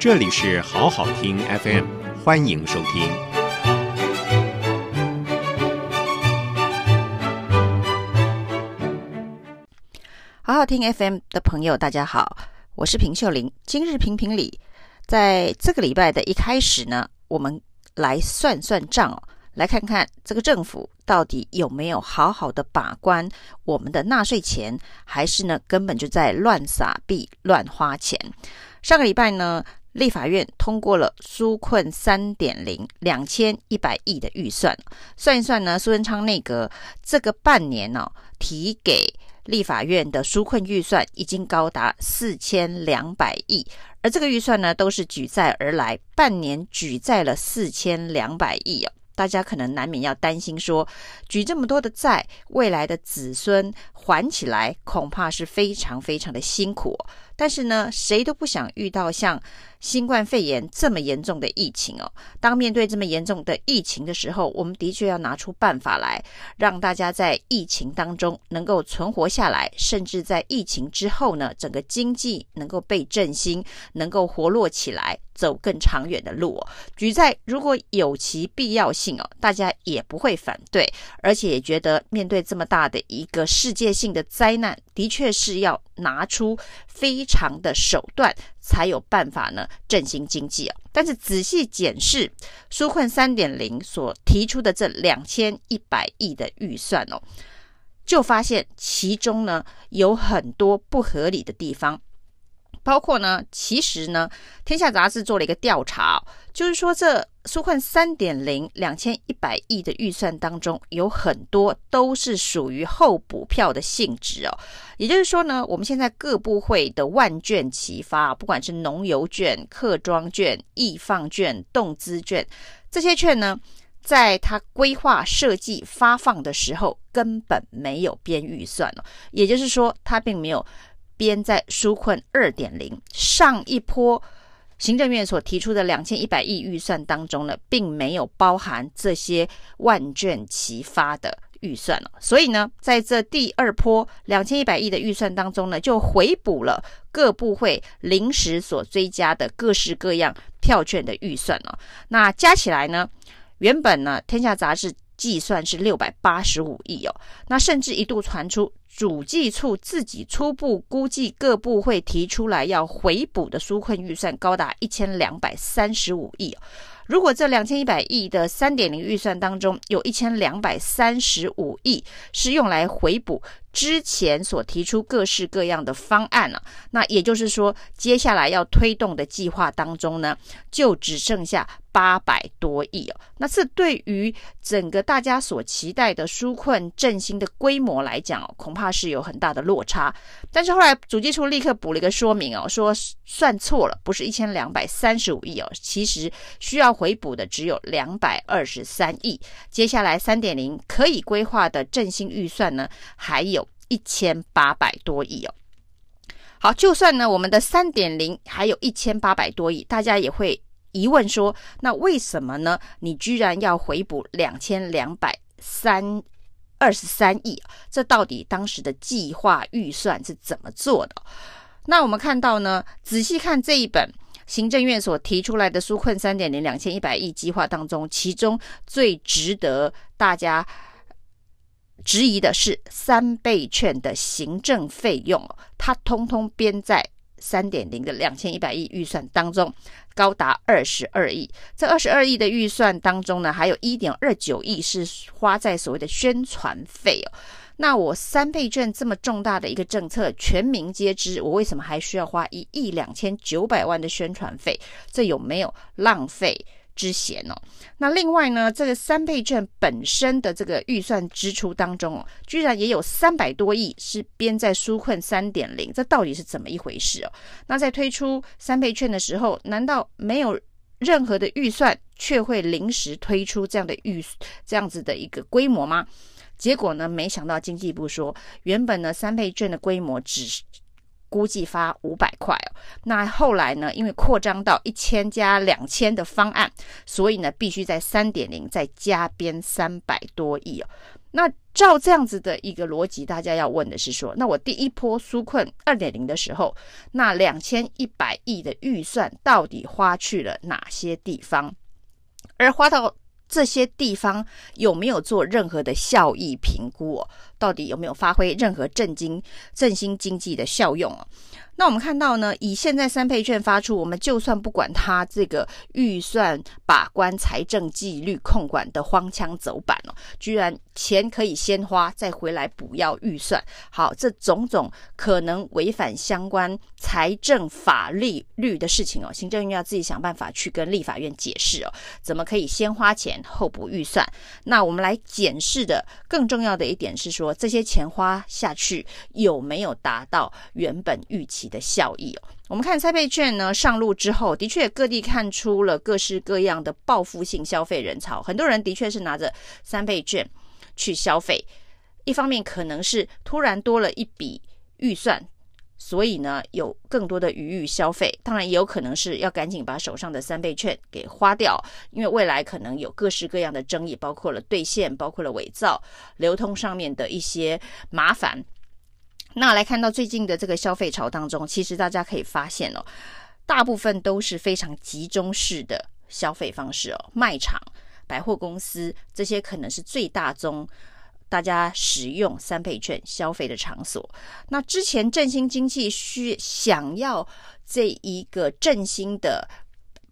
这里是好好听 FM，欢迎收听。好好听 FM 的朋友，大家好，我是平秀玲。今日评评理，在这个礼拜的一开始呢，我们来算算账哦。来看看这个政府到底有没有好好的把关我们的纳税钱，还是呢根本就在乱撒币、乱花钱？上个礼拜呢，立法院通过了纾困三点零两千一百亿的预算，算一算呢，苏贞昌内阁这个半年呢、哦、提给立法院的纾困预算已经高达四千两百亿，而这个预算呢都是举债而来，半年举债了四千两百亿哦。大家可能难免要担心说，举这么多的债，未来的子孙还起来恐怕是非常非常的辛苦。但是呢，谁都不想遇到像新冠肺炎这么严重的疫情哦。当面对这么严重的疫情的时候，我们的确要拿出办法来，让大家在疫情当中能够存活下来，甚至在疫情之后呢，整个经济能够被振兴，能够活络起来，走更长远的路哦。举债如果有其必要性哦，大家也不会反对，而且也觉得面对这么大的一个世界性的灾难，的确是要拿出非常的手段，才有办法呢振兴经济啊。但是仔细检视纾困三点零所提出的这两千一百亿的预算哦，就发现其中呢有很多不合理的地方。包括呢，其实呢，天下杂志做了一个调查，就是说这纾困三点零两千一百亿的预算当中，有很多都是属于后补票的性质哦。也就是说呢，我们现在各部会的万卷齐发，不管是农游券、客庄券、易放券、动资券，这些券呢，在他规划设计发放的时候，根本没有编预算哦。也就是说，他并没有。编在纾困二点零上一波行政院所提出的两千一百亿预算当中呢，并没有包含这些万卷齐发的预算了。所以呢，在这第二波两千一百亿的预算当中呢，就回补了各部会临时所追加的各式各样票券的预算了。那加起来呢，原本呢，天下杂志计算是六百八十五亿哦。那甚至一度传出。主计处自己初步估计，各部会提出来要回补的纾困预算高达一千两百三十五亿。如果这两千一百亿的三点零预算当中，有一千两百三十五亿是用来回补之前所提出各式各样的方案了，那也就是说，接下来要推动的计划当中呢，就只剩下八百多亿哦。那这对于整个大家所期待的纾困振兴的规模来讲哦，恐怕是有很大的落差。但是后来主计处立刻补了一个说明哦，说算错了，不是一千两百三十五亿哦，其实需要。回补的只有两百二十三亿，接下来三点零可以规划的振兴预算呢，还有一千八百多亿哦。好，就算呢我们的三点零还有一千八百多亿，大家也会疑问说，那为什么呢？你居然要回补两千两百三二十三亿？这到底当时的计划预算是怎么做的？那我们看到呢，仔细看这一本。行政院所提出来的纾困三点零两千一百亿计划当中，其中最值得大家质疑的是三倍券的行政费用，它通通编在三点零的两千一百亿预算当中，高达二十二亿。这二十二亿的预算当中呢，还有一点二九亿是花在所谓的宣传费哦。那我三倍券这么重大的一个政策，全民皆知，我为什么还需要花一亿两千九百万的宣传费？这有没有浪费之嫌呢？那另外呢，这个三倍券本身的这个预算支出当中哦，居然也有三百多亿是编在纾困三点零，这到底是怎么一回事哦？那在推出三倍券的时候，难道没有任何的预算，却会临时推出这样的预这样子的一个规模吗？结果呢？没想到经济部说，原本呢三倍券的规模只估计发五百块哦。那后来呢，因为扩张到一千加两千的方案，所以呢，必须在三点零再加编三百多亿哦。那照这样子的一个逻辑，大家要问的是说，那我第一波纾困二点零的时候，那两千一百亿的预算到底花去了哪些地方？而花到这些地方有没有做任何的效益评估？到底有没有发挥任何振经振兴经济的效用啊？那我们看到呢，以现在三倍券发出，我们就算不管它这个预算把关、财政纪律控管的荒腔走板哦，居然钱可以先花再回来补要预算，好，这种种可能违反相关财政法律律的事情哦，行政院要自己想办法去跟立法院解释哦，怎么可以先花钱后补预算？那我们来检视的更重要的一点是说，这些钱花下去有没有达到原本预期的效益哦，我们看三倍券呢上路之后，的确各地看出了各式各样的报复性消费人潮，很多人的确是拿着三倍券去消费。一方面可能是突然多了一笔预算，所以呢有更多的余裕消费，当然也有可能是要赶紧把手上的三倍券给花掉，因为未来可能有各式各样的争议，包括了兑现，包括了伪造、流通上面的一些麻烦。那来看到最近的这个消费潮当中，其实大家可以发现哦，大部分都是非常集中式的消费方式哦，卖场、百货公司这些可能是最大宗大家使用三倍券消费的场所。那之前振兴经济需想要这一个振兴的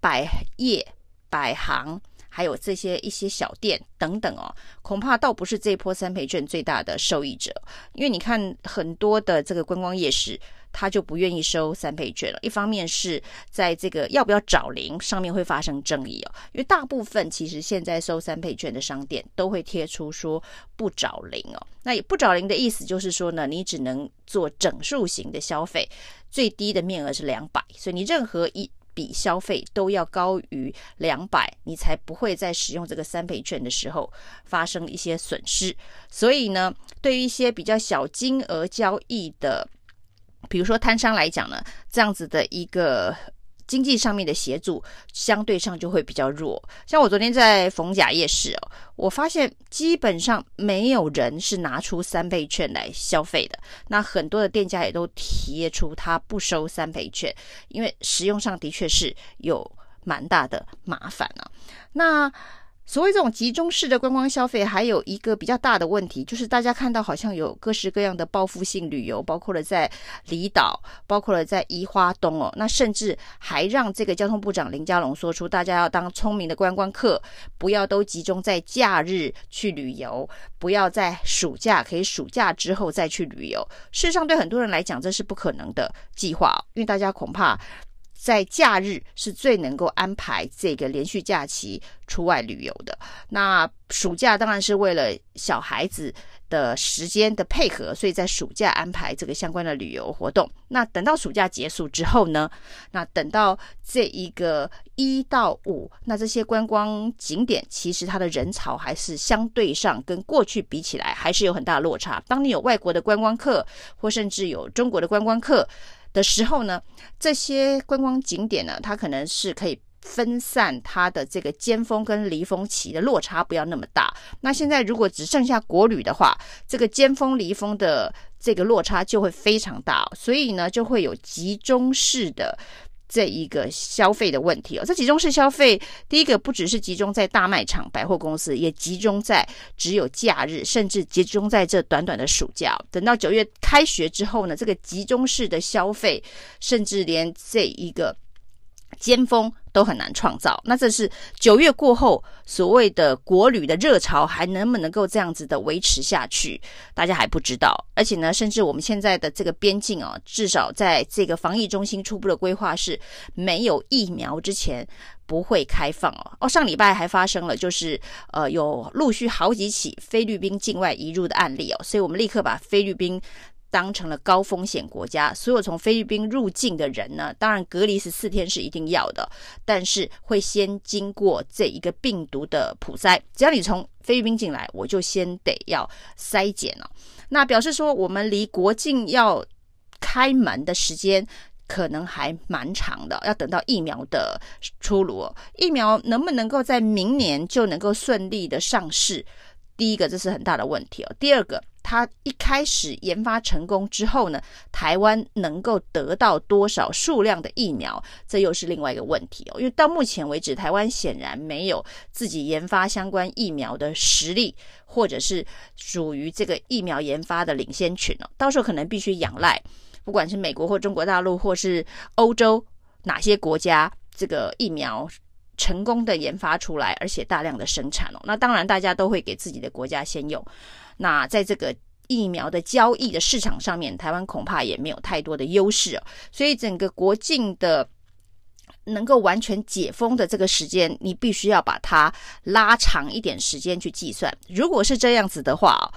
百业百行。还有这些一些小店等等哦，恐怕倒不是这一波三倍券最大的受益者，因为你看很多的这个观光夜市，他就不愿意收三倍券了。一方面是在这个要不要找零上面会发生争议哦，因为大部分其实现在收三倍券的商店都会贴出说不找零哦。那也不找零的意思就是说呢，你只能做整数型的消费，最低的面额是两百，所以你任何一笔消费都要高于两百，你才不会在使用这个三倍券的时候发生一些损失。所以呢，对于一些比较小金额交易的，比如说摊商来讲呢，这样子的一个。经济上面的协助相对上就会比较弱，像我昨天在逢甲夜市哦，我发现基本上没有人是拿出三倍券来消费的。那很多的店家也都贴出他不收三倍券，因为使用上的确是有蛮大的麻烦啊。那所谓这种集中式的观光消费，还有一个比较大的问题，就是大家看到好像有各式各样的报复性旅游，包括了在离岛，包括了在宜花东哦，那甚至还让这个交通部长林佳龙说出，大家要当聪明的观光客，不要都集中在假日去旅游，不要在暑假，可以暑假之后再去旅游。事实上，对很多人来讲，这是不可能的计划，因为大家恐怕。在假日是最能够安排这个连续假期出外旅游的。那暑假当然是为了小孩子的时间的配合，所以在暑假安排这个相关的旅游活动。那等到暑假结束之后呢？那等到这一个一到五，那这些观光景点其实它的人潮还是相对上跟过去比起来还是有很大的落差。当你有外国的观光客，或甚至有中国的观光客。的时候呢，这些观光景点呢，它可能是可以分散它的这个尖峰跟离峰期的落差不要那么大。那现在如果只剩下国旅的话，这个尖峰离峰的这个落差就会非常大，所以呢，就会有集中式的。这一个消费的问题哦，这集中式消费，第一个不只是集中在大卖场、百货公司，也集中在只有假日，甚至集中在这短短的暑假。等到九月开学之后呢，这个集中式的消费，甚至连这一个。尖峰都很难创造，那这是九月过后所谓的国旅的热潮还能不能够这样子的维持下去？大家还不知道。而且呢，甚至我们现在的这个边境哦，至少在这个防疫中心初步的规划是没有疫苗之前不会开放哦。哦，上礼拜还发生了，就是呃有陆续好几起菲律宾境外移入的案例哦，所以我们立刻把菲律宾。当成了高风险国家，所有从菲律宾入境的人呢，当然隔离十四天是一定要的，但是会先经过这一个病毒的普筛，只要你从菲律宾进来，我就先得要筛检了。那表示说，我们离国境要开门的时间可能还蛮长的，要等到疫苗的出炉。疫苗能不能够在明年就能够顺利的上市？第一个，这是很大的问题哦。第二个，它一开始研发成功之后呢，台湾能够得到多少数量的疫苗，这又是另外一个问题哦。因为到目前为止，台湾显然没有自己研发相关疫苗的实力，或者是属于这个疫苗研发的领先群哦。到时候可能必须仰赖，不管是美国或中国大陆，或是欧洲哪些国家，这个疫苗。成功的研发出来，而且大量的生产哦，那当然大家都会给自己的国家先用。那在这个疫苗的交易的市场上面，台湾恐怕也没有太多的优势哦。所以整个国境的能够完全解封的这个时间，你必须要把它拉长一点时间去计算。如果是这样子的话。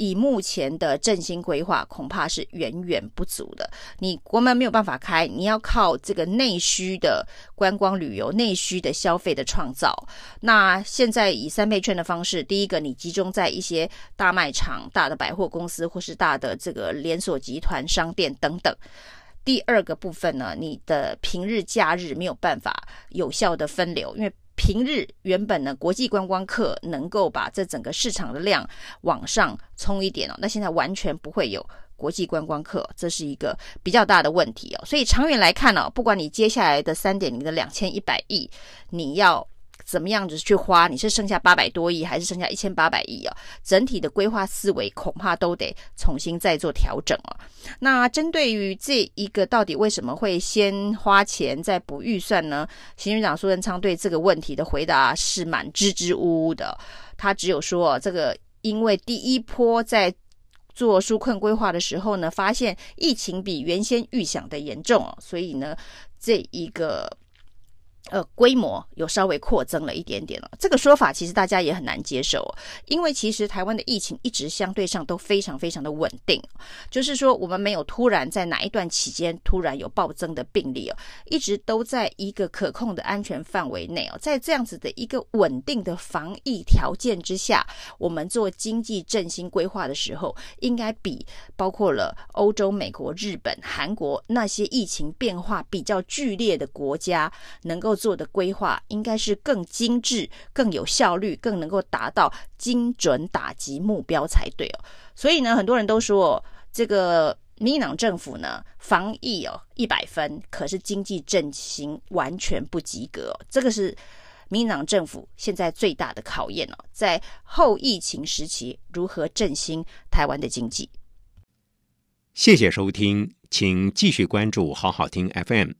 以目前的振兴规划，恐怕是远远不足的。你国门没有办法开，你要靠这个内需的观光旅游、内需的消费的创造。那现在以三倍券的方式，第一个你集中在一些大卖场、大的百货公司或是大的这个连锁集团商店等等。第二个部分呢，你的平日假日没有办法有效的分流，因为。平日原本呢，国际观光客能够把这整个市场的量往上冲一点哦，那现在完全不会有国际观光客，这是一个比较大的问题哦。所以长远来看呢，不管你接下来的三点零的两千一百亿，你要。怎么样子去花？你是剩下八百多亿，还是剩下一千八百亿啊？整体的规划思维恐怕都得重新再做调整了。那针对于这一个到底为什么会先花钱再补预算呢？行政长苏贞昌对这个问题的回答是蛮支支吾吾的。他只有说，这个因为第一波在做纾困规划的时候呢，发现疫情比原先预想的严重，所以呢，这一个。呃，规模有稍微扩增了一点点了。这个说法其实大家也很难接受，因为其实台湾的疫情一直相对上都非常非常的稳定，就是说我们没有突然在哪一段期间突然有暴增的病例哦，一直都在一个可控的安全范围内哦。在这样子的一个稳定的防疫条件之下，我们做经济振兴规划的时候，应该比包括了欧洲、美国、日本、韩国那些疫情变化比较剧烈的国家能够够。做的规划应该是更精致、更有效率、更能够达到精准打击目标才对哦。所以呢，很多人都说这个民进党政府呢，防疫哦一百分，可是经济振兴完全不及格哦。这个是民进党政府现在最大的考验哦，在后疫情时期如何振兴台湾的经济。谢谢收听，请继续关注好好听 FM。